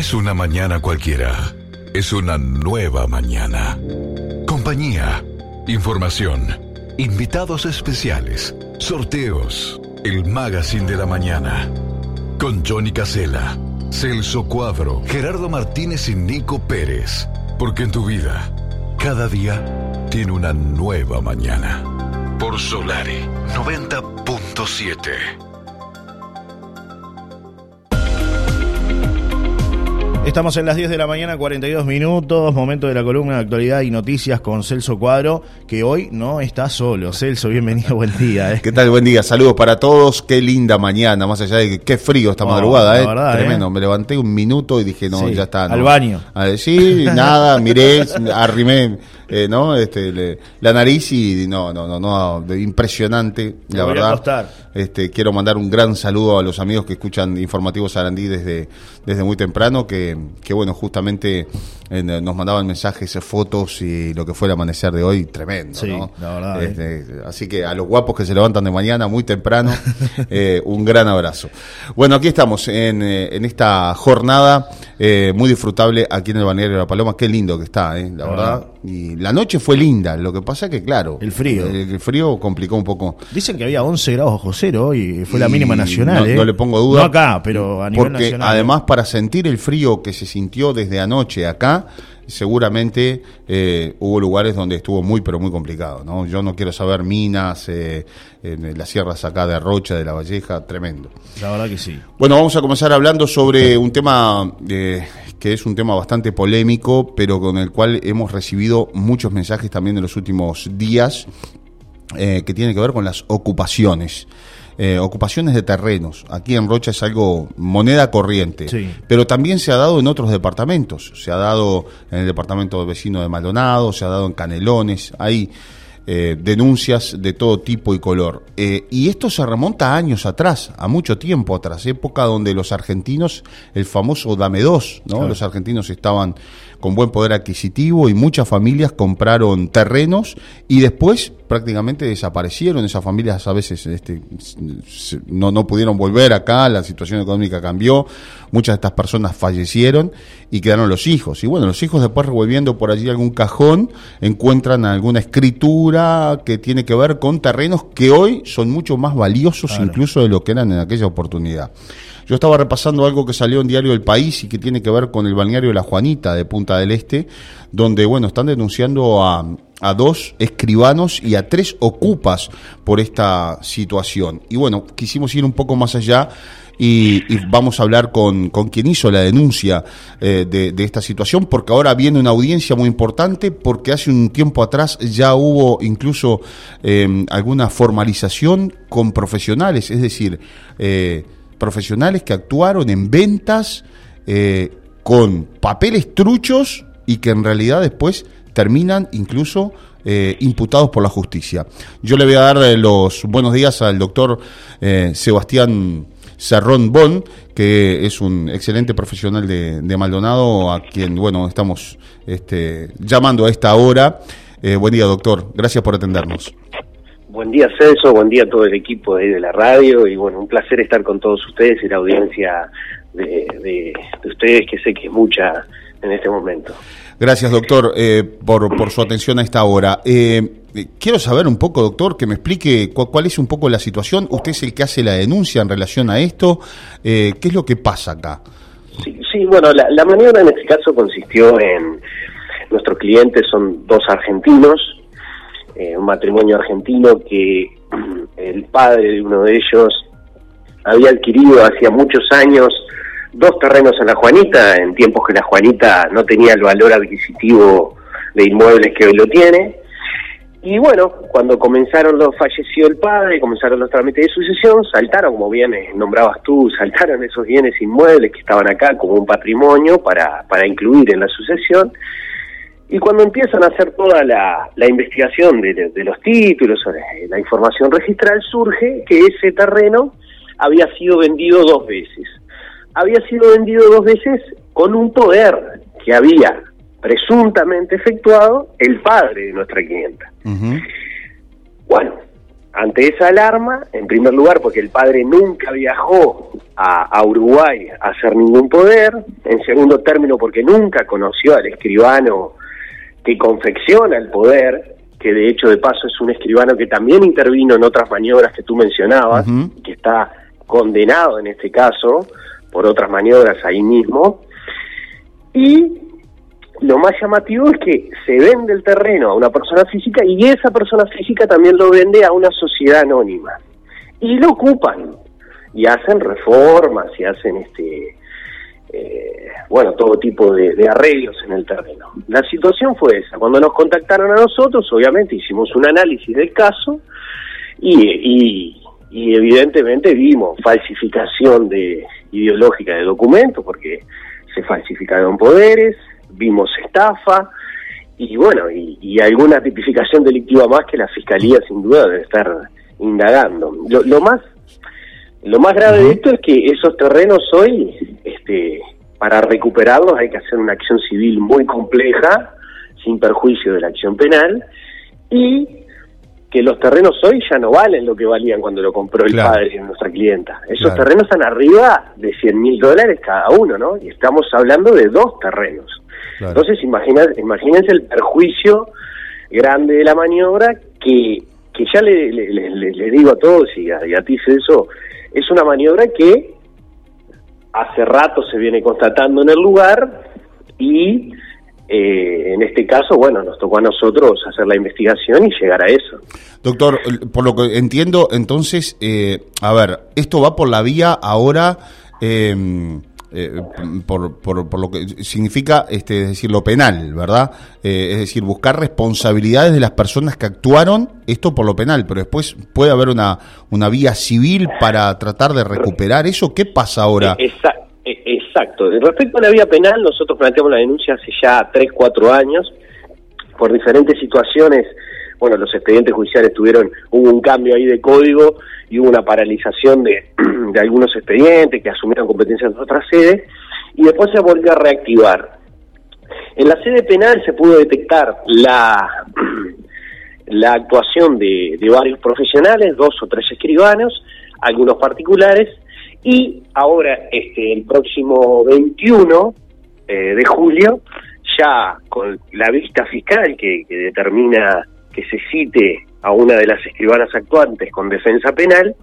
es una mañana cualquiera, es una nueva mañana. Compañía, información, invitados especiales, sorteos, el magazine de la mañana. Con Johnny Casella, Celso Cuadro, Gerardo Martínez y Nico Pérez. Porque en tu vida, cada día tiene una nueva mañana. Por Solari 90.7. Estamos en las 10 de la mañana, 42 minutos, momento de la columna de actualidad y noticias con Celso Cuadro, que hoy no está solo. Celso, bienvenido, buen día. ¿eh? ¿Qué tal? Buen día, saludos para todos. Qué linda mañana, más allá de que qué frío esta madrugada, ¿eh? Verdad, Tremendo. ¿eh? Me levanté un minuto y dije, no, ya está. Al baño. sí, nada, miré, arrimé eh, ¿no? Este, la nariz y no, no, no, no, impresionante, la verdad. Este, quiero mandar un gran saludo a los amigos que escuchan Informativos Sarandí desde, desde muy temprano, que, que bueno, justamente eh, nos mandaban mensajes, fotos y lo que fue el amanecer de hoy, tremendo, ¿no? La verdad, este, eh. Así que a los guapos que se levantan de mañana muy temprano, un gran abrazo. Bueno, aquí estamos en, en esta jornada muy disfrutable aquí en el balneario de La Paloma, qué lindo que está, la verdad. Y la noche fue linda, lo que pasa es que, claro. El frío. El, frío complicó un poco. Dicen que había 11 grados bajo cero y fue la mínima nacional. No, ¿eh? no, le pongo duda. No acá, pero a nivel porque Además, para sentir el frío que se sintió desde anoche acá, seguramente eh, hubo lugares donde estuvo muy, pero muy complicado. ¿no? Yo no quiero saber minas, eh, en las sierras acá de Rocha, de La Valleja, tremendo. La verdad que sí. Bueno, vamos a comenzar hablando sobre un tema eh, que es un tema bastante polémico, pero con el cual hemos recibido muchos mensajes también en los últimos días, que tiene que ver con las ocupaciones. Eh, ocupaciones de terrenos. Aquí en Rocha es algo moneda corriente, pero también se ha dado en otros departamentos. Se ha dado en el departamento vecino de Maldonado, se ha dado en Canelones. Hay eh, denuncias de todo tipo y color. Eh, y esto se remonta a años atrás, a mucho tiempo atrás, época donde los argentinos, el famoso Dame dos, ¿no? Los argentinos estaban con buen poder adquisitivo y muchas familias compraron terrenos y después prácticamente desaparecieron. Esas familias a veces este, no, no pudieron volver acá, la situación económica cambió, muchas de estas personas fallecieron y quedaron los hijos. Y bueno, los hijos después revolviendo por allí algún cajón encuentran alguna escritura que tiene que ver con terrenos que hoy son mucho más valiosos incluso de lo que eran en aquella oportunidad. Yo estaba repasando algo que salió en Diario del País y que tiene que ver con el balneario de La Juanita de Punta del Este, donde, bueno, están denunciando a, dos escribanos y a tres ocupas por esta situación. Y bueno, quisimos ir un poco más allá y, vamos a hablar con, con, quien hizo la denuncia eh, de, esta situación, porque ahora viene una audiencia muy importante, porque hace un tiempo atrás ya hubo incluso eh, alguna formalización con profesionales, es decir, eh, profesionales que actuaron en ventas eh, con papeles truchos y que en realidad después terminan incluso eh, imputados por la justicia. Yo le voy a dar eh, los buenos días al doctor Sebastián Cerrón Bon, que es un excelente profesional de, Maldonado, a quien, bueno, estamos este, llamando a esta hora. buen día, doctor. Gracias por atendernos. Buen día Celso, buen día a todo el equipo de, de la radio y bueno, un placer estar con todos ustedes y la audiencia de, ustedes que sé que es mucha en este momento. Gracias doctor eh, por, por su atención a esta hora. Eh, quiero saber un poco doctor, que me explique cuál, es un poco la situación. Usted es el que hace la denuncia en relación a esto. Eh, ¿Qué es lo que pasa acá? Sí, sí bueno, la, la maniobra en este caso consistió en, nuestros clientes son dos argentinos, eh, un matrimonio argentino que el padre de uno de ellos había adquirido hacía muchos años dos terrenos en la Juanita, en tiempos que la Juanita no tenía el valor adquisitivo de inmuebles que hoy lo tiene. Y bueno, cuando comenzaron los, falleció el padre, comenzaron los trámites de sucesión, saltaron, como bien eh, nombrabas tú, saltaron esos bienes inmuebles que estaban acá como un patrimonio para, para incluir en la sucesión y cuando empiezan a hacer toda la, investigación de, los títulos, la información registral, surge que ese terreno había sido vendido dos veces. Había sido vendido dos veces con un poder que había presuntamente efectuado el padre de nuestra clienta. Bueno, ante esa alarma, en primer lugar, porque el padre nunca viajó a, Uruguay a hacer ningún poder, en segundo término porque nunca conoció al escribano que confecciona el poder, que de hecho de paso es un escribano que también intervino en otras maniobras que tú mencionabas, que está condenado en este caso por otras maniobras ahí mismo. Y lo más llamativo es que se vende el terreno a una persona física y esa persona física también lo vende a una sociedad anónima. Y lo ocupan y hacen reformas y hacen este eh, bueno todo tipo de, arreglos en el terreno. La situación fue esa. Cuando nos contactaron a nosotros, obviamente hicimos un análisis del caso y, evidentemente vimos falsificación de ideológica de documentos porque se falsificaron poderes, vimos estafa y bueno, y, alguna tipificación delictiva más que la fiscalía sin duda debe estar indagando. Lo, más lo más grave de esto es que esos terrenos hoy, este, para recuperarlos hay que hacer una acción civil muy compleja, sin perjuicio de la acción penal, y que los terrenos hoy ya no valen lo que valían cuando lo compró el padre de nuestra clienta. Esos terrenos están arriba de 100 mil dólares cada uno, ¿no? Y estamos hablando de dos terrenos. Entonces, imagina, imagínense el perjuicio grande de la maniobra que, que ya le, le, digo a todos y a, y a ti, Celso, es una maniobra que hace rato se viene constatando en el lugar y eh, en este caso, bueno, nos tocó a nosotros hacer la investigación y llegar a eso. Doctor, por lo que entiendo, entonces, eh, a ver, esto va por la vía ahora eh, eh, por, por, lo que significa, este, es decir, lo penal, ¿verdad? Eh, es decir, buscar responsabilidades de las personas que actuaron, esto por lo penal, pero después puede haber una, una vía civil para tratar de recuperar eso. ¿Qué pasa ahora? Eh, exacto. Respecto a la vía penal, nosotros planteamos la denuncia hace ya 3, 4 años por diferentes situaciones bueno, los expedientes judiciales tuvieron, hubo un cambio ahí de código y hubo una paralización de, de algunos expedientes que asumieron competencias de otras sedes y después se volvió a reactivar. En la sede penal se pudo detectar la, la actuación de, de varios profesionales, dos o tres escribanos, algunos particulares, y ahora este el próximo 21 eh, de julio, ya con la vista fiscal que, que determina que se cite a una de las escribanas actuantes con defensa penal,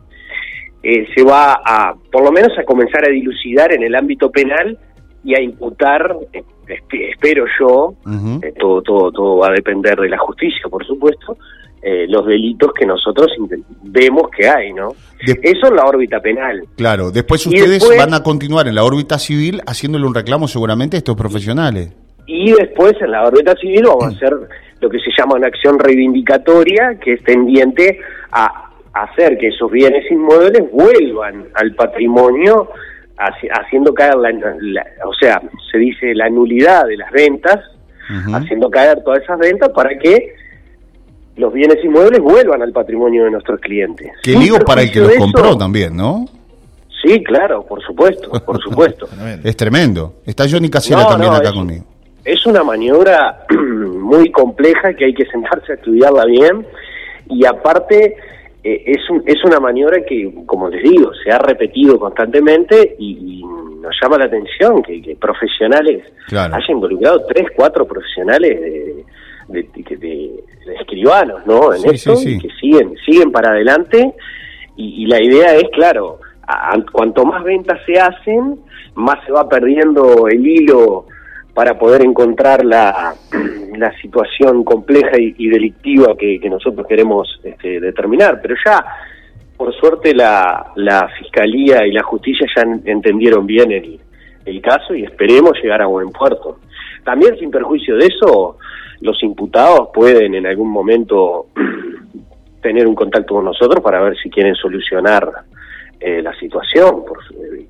eh, se va a, por lo menos, a comenzar a dilucidar en el ámbito penal y a imputar, espero yo, eh, todo, todo, todo va a depender de la justicia, por supuesto, los delitos que nosotros vemos que hay, ¿no? Eso en la órbita penal. Claro, después ustedes van a continuar en la órbita civil haciéndole un reclamo seguramente a estos profesionales. Y después en la órbita civil vamos a hacer lo que se llama una acción reivindicatoria, que es tendiente a hacer que esos bienes inmuebles vuelvan al patrimonio, haciendo caer, la, o sea, se dice la nulidad de las ventas, haciendo caer todas esas ventas para que los bienes inmuebles vuelvan al patrimonio de nuestros clientes. Que digo para el que los compró también, ¿no? Sí, claro, por supuesto, por supuesto. es tremendo. Está Johnny Casera también acá conmigo. Es una maniobra muy compleja que hay que sentarse a estudiarla bien y aparte eh, es, es una maniobra que, como les digo, se ha repetido constantemente y, nos llama la atención que, profesionales hayan involucrado tres, cuatro profesionales de, de, escribanos, ¿no? En esto y que siguen, siguen para adelante y, la idea es, claro, cuanto más ventas se hacen, más se va perdiendo el hilo para poder encontrar la, la situación compleja y, delictiva que, nosotros queremos este, determinar. Pero ya, por suerte, la, la Fiscalía y la Justicia ya entendieron bien el, el caso y esperemos llegar a buen puerto. También, sin perjuicio de eso, los imputados pueden en algún momento tener un contacto con nosotros para ver si quieren solucionar eh, la situación, por,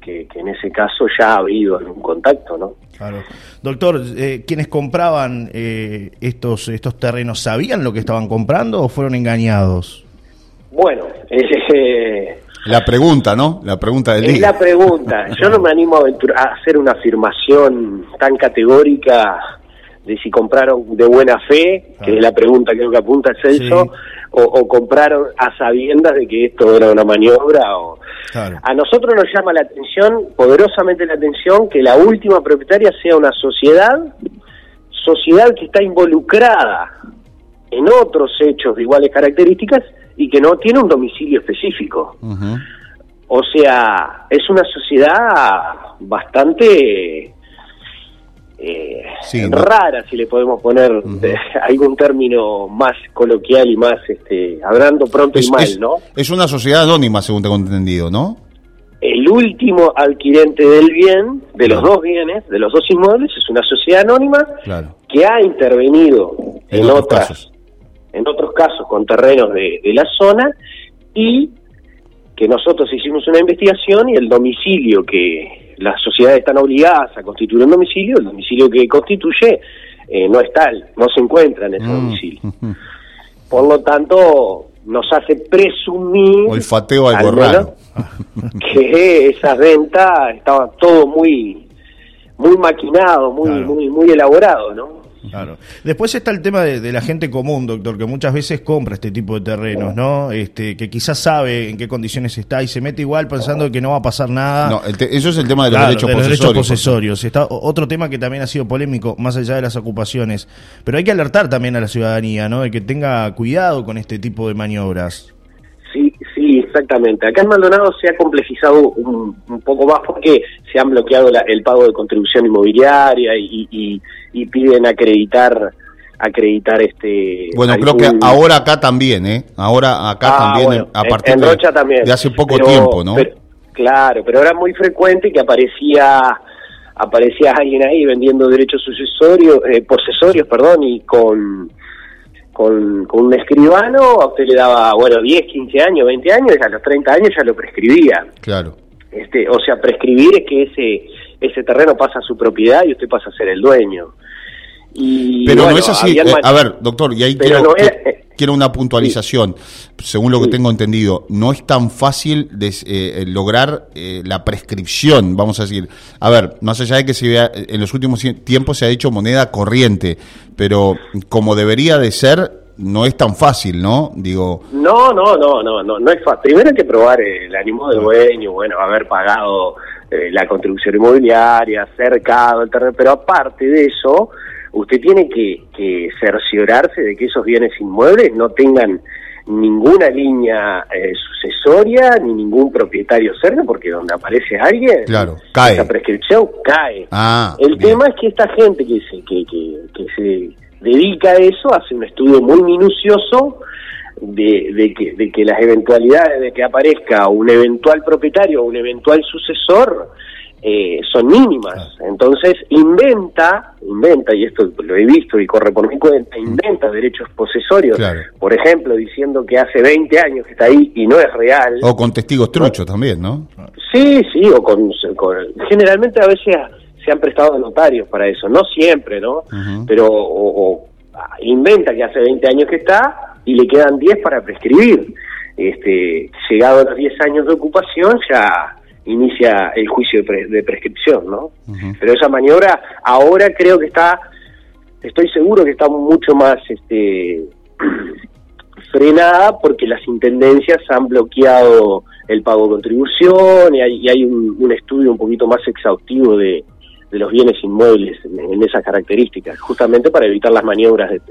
que, en ese caso ya ha habido algún contacto, ¿no? Claro. Doctor, eh, quienes compraban eh, estos, estos terrenos, ¿sabían lo que estaban comprando o fueron engañados? Bueno, eh, la pregunta, ¿no? La pregunta del es la pregunta. Yo no me animo a, hacer una afirmación tan categórica de si compraron de buena fe, que es la pregunta creo que apunta Celso, o, o, compraron a sabiendas de que esto era una maniobra. O, Claro. A nosotros nos llama la atención, poderosamente la atención, que la última propietaria sea una sociedad, sociedad que está involucrada en otros hechos de iguales características y que no tiene un domicilio específico. O sea, es una sociedad bastante eh, Sí, ¿no? rara, si le podemos poner eh, algún término más coloquial y más, este, hablando pronto Es, y mal, es- ¿no? es una sociedad anónima, según tengo entendido, ¿no? El último adquirente del bien, de los dos bienes, de los dos inmuebles, es una sociedad anónima Claro. que ha intervenido En otras, casos. en otros casos con terrenos de, de la zona y que nosotros hicimos una investigación y el domicilio que las sociedades están obligadas a constituir un domicilio, el domicilio que constituye eh, no es tal, no se encuentra en ese Mm, domicilio. Por lo tanto, nos hace presumir Olfateo algo al raro. que esas ventas estaban todo muy muy maquinado, muy Claro. muy muy elaborado, ¿no? Claro. Después está el tema de, de la gente común, doctor, que muchas veces compra este tipo de terrenos, ¿no? Este, que quizás sabe en qué condiciones está y se mete igual pensando que no va a pasar nada. No, el te- eso es el tema de los Claro, derechos de los posesorios. derechos posesorios. Está otro tema que también ha sido polémico, más allá de las ocupaciones. Pero hay que alertar también a la ciudadanía, ¿no? De que tenga cuidado con este tipo de maniobras. Sí, exactamente. Acá en Maldonado se ha complejizado un, un poco más porque se han bloqueado la- el pago de contribución inmobiliaria y, y- y piden acreditar acreditar este Bueno, creo que ahora acá también, ¿eh? Ahora acá Ah, también, bueno, a partir en de, Rocha también. de hace poco Pero- tiempo, ¿no? pero- claro, pero era muy frecuente que aparecía aparecía alguien ahí vendiendo derechos sucesorios, eh, posesorios, perdón, y con, con con un escribano, a usted le daba, bueno, 10, 15 años, 20 años, y a los 30 años ya lo prescribía. Claro. Este, o sea, prescribir es que ese ese terreno pasa a su propiedad y usted pasa a ser el dueño. Y, Pero bueno, no es así. eh, a ver, doctor, y ahí quiero, no era- qui- eh, quiero una puntualización. Según lo que Sí. tengo entendido, no es tan fácil de, eh, lograr eh, la prescripción, vamos a decir. A ver, más allá de que se vea, en los últimos tiempos se ha hecho moneda corriente, pero como debería de ser, no es tan fácil, ¿no? Digo, No, no, no, no, no, no es fácil. Primero hay que probar el ánimo del dueño, bueno, haber pagado eh, la contribución inmobiliaria, cercado el terreno, pero aparte de eso, usted tiene que, que cerciorarse de que esos bienes inmuebles no tengan ninguna línea eh, sucesoria ni ningún propietario cerca, porque donde aparece alguien, Claro, cae. esa prescripción cae. ah, El bien. tema es que esta gente que se, que, que, que se dedica a eso hace un estudio muy minucioso de, de, que, de que las eventualidades de que aparezca un eventual propietario o un eventual sucesor eh, son mínimas. Entonces inventa, inventa, y esto lo he visto y corre por mi cuenta, inventa derechos posesorios. Claro. Por ejemplo, diciendo que hace 20 años que está ahí y no es real. O con testigos truchos también, ¿no? Sí, sí, o con, con- generalmente a veces se han prestado notarios para eso, no siempre, ¿no? Pero o, o, inventa que hace 20 años que está y le quedan 10 para prescribir. Este, llegado a los 10 años de ocupación ya inicia el juicio de, pre- de prescripción, ¿no? Pero esa maniobra ahora creo que está, estoy seguro que está mucho más este, frenada porque las intendencias han bloqueado el pago de contribución y hay, y hay un, un estudio un poquito más exhaustivo de, de los bienes inmuebles en, en esas características, justamente para evitar las maniobras de,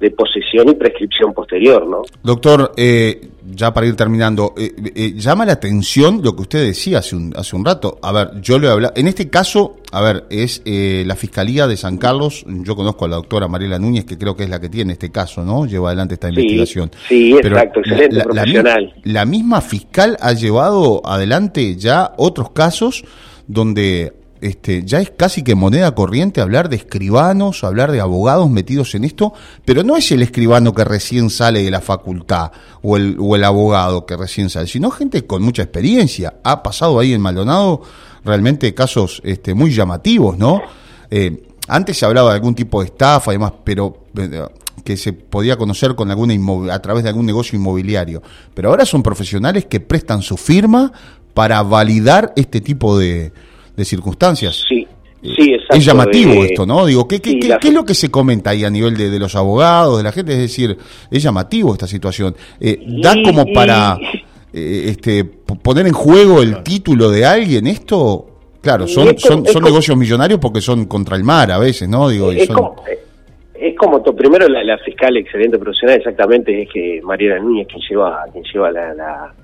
de posesión y prescripción posterior, ¿no? Doctor, eh, ya para ir terminando, eh, eh, llama la atención lo que usted decía hace un, hace un rato. A ver, yo le he hablado. En este caso, a ver, es eh, la Fiscalía de San Carlos. Yo conozco a la doctora Mariela Núñez, que creo que es la que tiene este caso, ¿no? Lleva adelante esta Sí, investigación. sí, Pero exacto, excelente, profesional. la misma fiscal ha llevado adelante ya otros casos donde este, ya es casi que moneda corriente hablar de escribanos, hablar de abogados metidos en esto, pero no es el escribano que recién sale de la facultad o el, abogado que recién sale, sino gente con mucha experiencia. Ha pasado ahí en Maldonado realmente casos este, muy llamativos, ¿no? Eh, antes se hablaba de algún tipo de estafa y demás, pero eh, que se podía conocer con alguna a través de algún negocio inmobiliario. Pero ahora son profesionales que prestan su firma para validar este tipo de, de circunstancias. Sí, sí, exacto. Es llamativo eh, esto, ¿no? Digo, ¿qué, qué, sí, qué- qué es lo que se comenta ahí a nivel de, de los abogados, de la gente? Es decir, es llamativo esta situación. Eh, da Y- como para eh, este, poner en juego el título de alguien, esto, claro, son, son, son negocios millonarios porque son contra el mar a veces, ¿no? Digo, es, como, es como primero la, fiscal excelente profesional exactamente es que Mariela Núñez quien lleva, quien lleva la, la,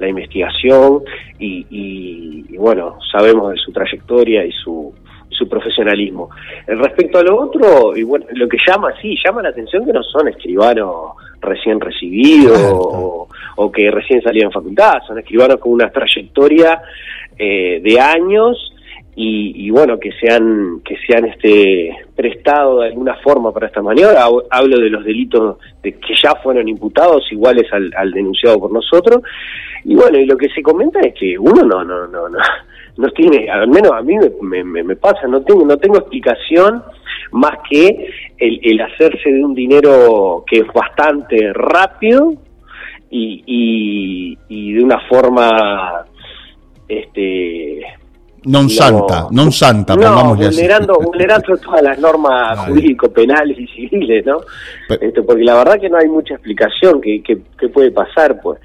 investigación y, y, bueno, sabemos de su trayectoria y su su profesionalismo. Respecto a lo otro, y bueno, lo que llama, sí, llama la atención que no son escribanos recién recibidos o, que recién salían de facultad, son escribanos con una trayectoria eh, de años y, bueno, que se han, que se han este, prestado de alguna forma para esta maniobra. Hablo de los delitos de que ya fueron imputados, iguales al, denunciado por nosotros. Y bueno, y lo que se comenta es que uno no, no, no, no no tiene, al menos a mí me, me, pasa, no tengo, no tengo explicación más que el, el, hacerse de un dinero que es bastante rápido y, y, de una forma este non santa, non santa, no, vulnerando, vulnerando todas las normas jurídico-penales y civiles, ¿no? Este, porque la verdad que no hay mucha explicación que, que, que puede pasar, pues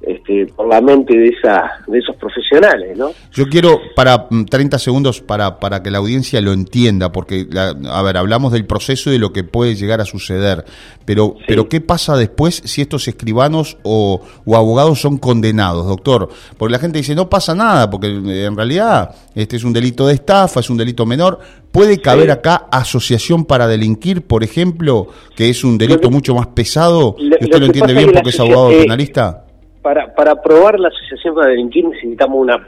este, por la mente de, esa, de esos profesionales, ¿no? Yo quiero, para 30 mm, segundos, para, para que la audiencia lo entienda, porque, a ver, hablamos del proceso y de lo que puede llegar a suceder, pero, pero ¿qué pasa después si estos escribanos o, o, abogados son condenados, doctor? Porque la gente dice, no pasa nada, porque eh, en realidad este es un delito de estafa, es un delito menor. ¿Puede caber acá asociación para delinquir, por ejemplo, que es un delito mucho más pesado? ¿Y usted lo, entiende bien porque es abogado eh, penalista? Para, para aprobar la asociación para delinquir necesitamos una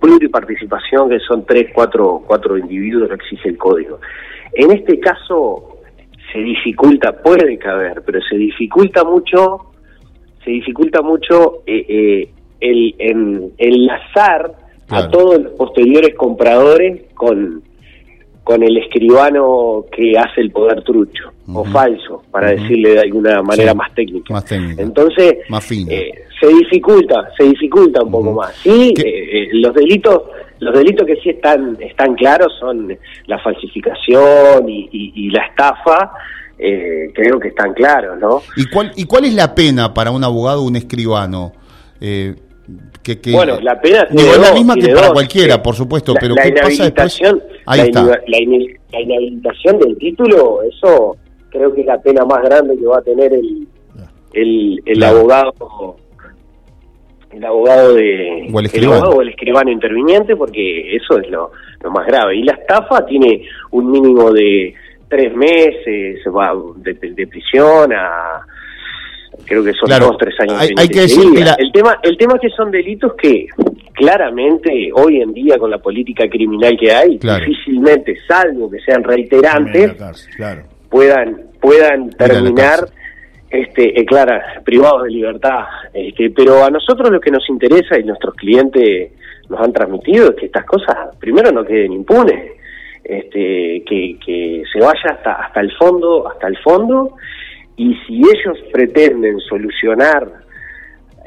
pluriparticipación que son tres, cuatro, cuatro individuos, lo exige el código. En este caso se dificulta, puede caber, pero se dificulta mucho, se dificulta mucho eh, eh, el, en, enlazar a todos los posteriores compradores con, con el escribano que hace el poder trucho o falso, para decirle de alguna manera más, técnica. Entonces, eh, se dificulta, se dificulta un poco más. Sí, eh, eh, los delitos, los delitos que sí están están claros son la falsificación y, la estafa. creo que están claros, ¿no? ¿Y cuál y cuál es la pena para un abogado o un escribano? bueno, la pena es la misma que para cualquiera, por supuesto, pero ¿qué pasa después? Ahí la, está. La, inhabilitación del título, eso creo que es la pena más grande que va a tener el, el, el abogado el abogado de o el, escribano. el escribano interviniente porque eso es lo, lo más grave. Y la estafa tiene un mínimo de tres meses va de, de prisión a creo que son dos tres años hay, que decir el tema el tema es que son delitos que claramente hoy en día con la política criminal que hay difícilmente salvo que sean reiterantes puedan puedan terminar este eh, privados de libertad este, pero a nosotros lo que nos interesa y nuestros clientes nos han transmitido es que estas cosas primero no queden impunes este, que, que se vaya hasta hasta el fondo hasta el fondo y si ellos pretenden solucionar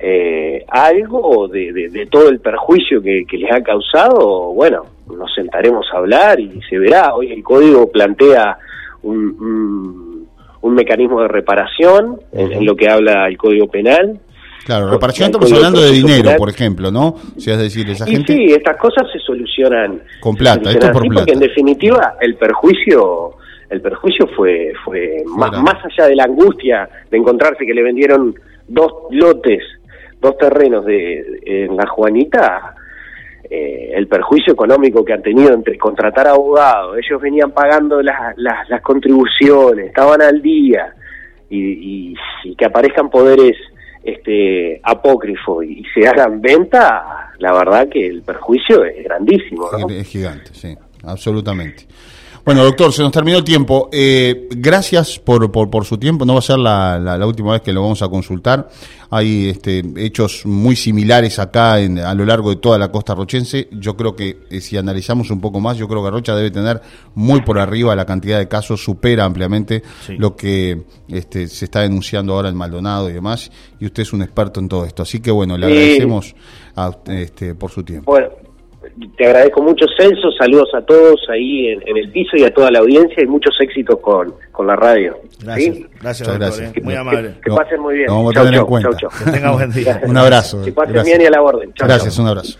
eh, algo de, de, todo el perjuicio que, les ha causado, bueno, nos sentaremos a hablar y se verá. Hoy el código plantea un, mecanismo de reparación en, lo que habla el código penal. Claro, reparación estamos hablando de dinero, por ejemplo, ¿no? O sea, es decir, esa gente... Sí, estas cosas se solucionan... Con plata, esto por plata. Porque en definitiva el perjuicio el perjuicio fue fue más, más allá de la angustia de encontrarse que le vendieron dos lotes, dos terrenos de en la Juanita, eh, el perjuicio económico que han tenido entre contratar abogados, ellos venían pagando las, las, contribuciones, estaban al día, y, que aparezcan poderes este apócrifos y, se hagan venta, la verdad que el perjuicio es grandísimo. Es gigante, sí, absolutamente. Bueno, doctor, se nos terminó el tiempo. Eh, gracias por, por, su tiempo. No va a ser la, la, última vez que lo vamos a consultar. Hay este, hechos muy similares acá en, a lo largo de toda la costa rochense. Yo creo que eh, si analizamos un poco más, yo creo que Rocha debe tener muy por arriba la cantidad de casos, supera ampliamente lo que este, se está denunciando ahora en Maldonado y demás. Y usted es un experto en todo esto. Así que bueno, le agradecemos a, este, por su tiempo. Bueno te agradezco mucho, Celso. Saludos a todos ahí en, el piso y a toda la audiencia y muchos éxitos con, con la radio. Gracias, gracias, doctor, gracias. Eh. Muy amable. Que, pasen muy bien. vamos a tener en cuenta. Que tenga buen día. un abrazo. Que pasen bien y a la orden. gracias, un abrazo.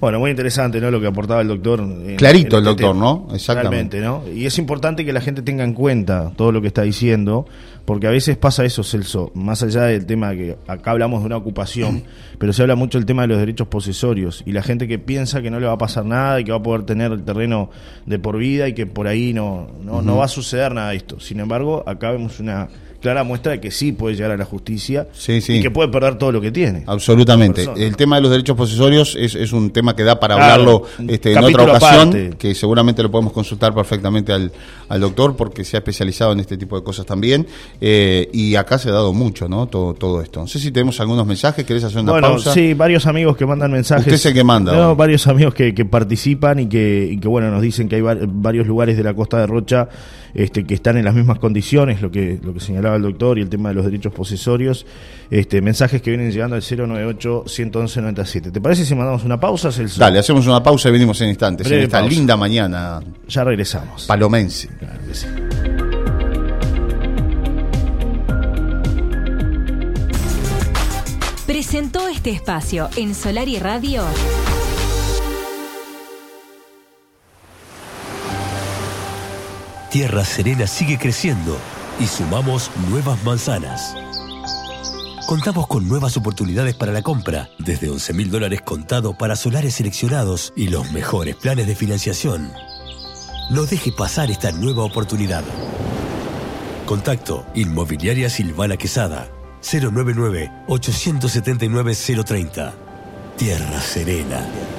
Bueno, muy interesante, ¿no? Lo que aportaba el doctor. Clarito el este doctor, ¿no? Exactamente. ¿no? Y es importante que la gente tenga en cuenta todo lo que está diciendo, porque a veces pasa eso, Celso, más allá del tema que acá hablamos de una ocupación, pero se habla mucho del tema de los derechos posesorios y la gente que piensa que no le va a pasar nada y que va a poder tener el terreno de por vida y que por ahí no, no, no va a suceder nada de esto. Sin embargo, acá vemos una clara muestra de que sí puede llegar a la justicia y que puede perder todo lo que tiene. Absolutamente. El tema de los derechos posesorios es, un tema que da para hablarlo este, en otra ocasión, que seguramente lo podemos consultar perfectamente al, al, doctor porque se ha especializado en este tipo de cosas también. Eh, y acá se ha dado mucho, ¿no? Todo, todo esto. No sé si tenemos algunos mensajes, ¿querés hacer una bueno, pausa? Sí, varios amigos que mandan mensajes. Usted es el que manda. No, varios amigos que, participan y que, y que, bueno, nos dicen que hay varios lugares de la costa de Rocha este, que están en las mismas condiciones, lo que, lo que señalaba el doctor y el tema de los derechos posesorios, este, mensajes que vienen llegando al 098-111-97. ¿Te parece si mandamos una pausa, Celso? Dale, hacemos una pausa y venimos en instantes, en esta linda mañana. Ya regresamos. Palomense. Presentó este espacio en Solar y Radio. Tierra Serena sigue creciendo y sumamos nuevas manzanas. Contamos con nuevas oportunidades para la compra, desde 11 mil dólares contado para solares seleccionados y los mejores planes de financiación. No deje pasar esta nueva oportunidad. Contacto Inmobiliaria Silvana Quesada 099 879 030. Tierra Serena.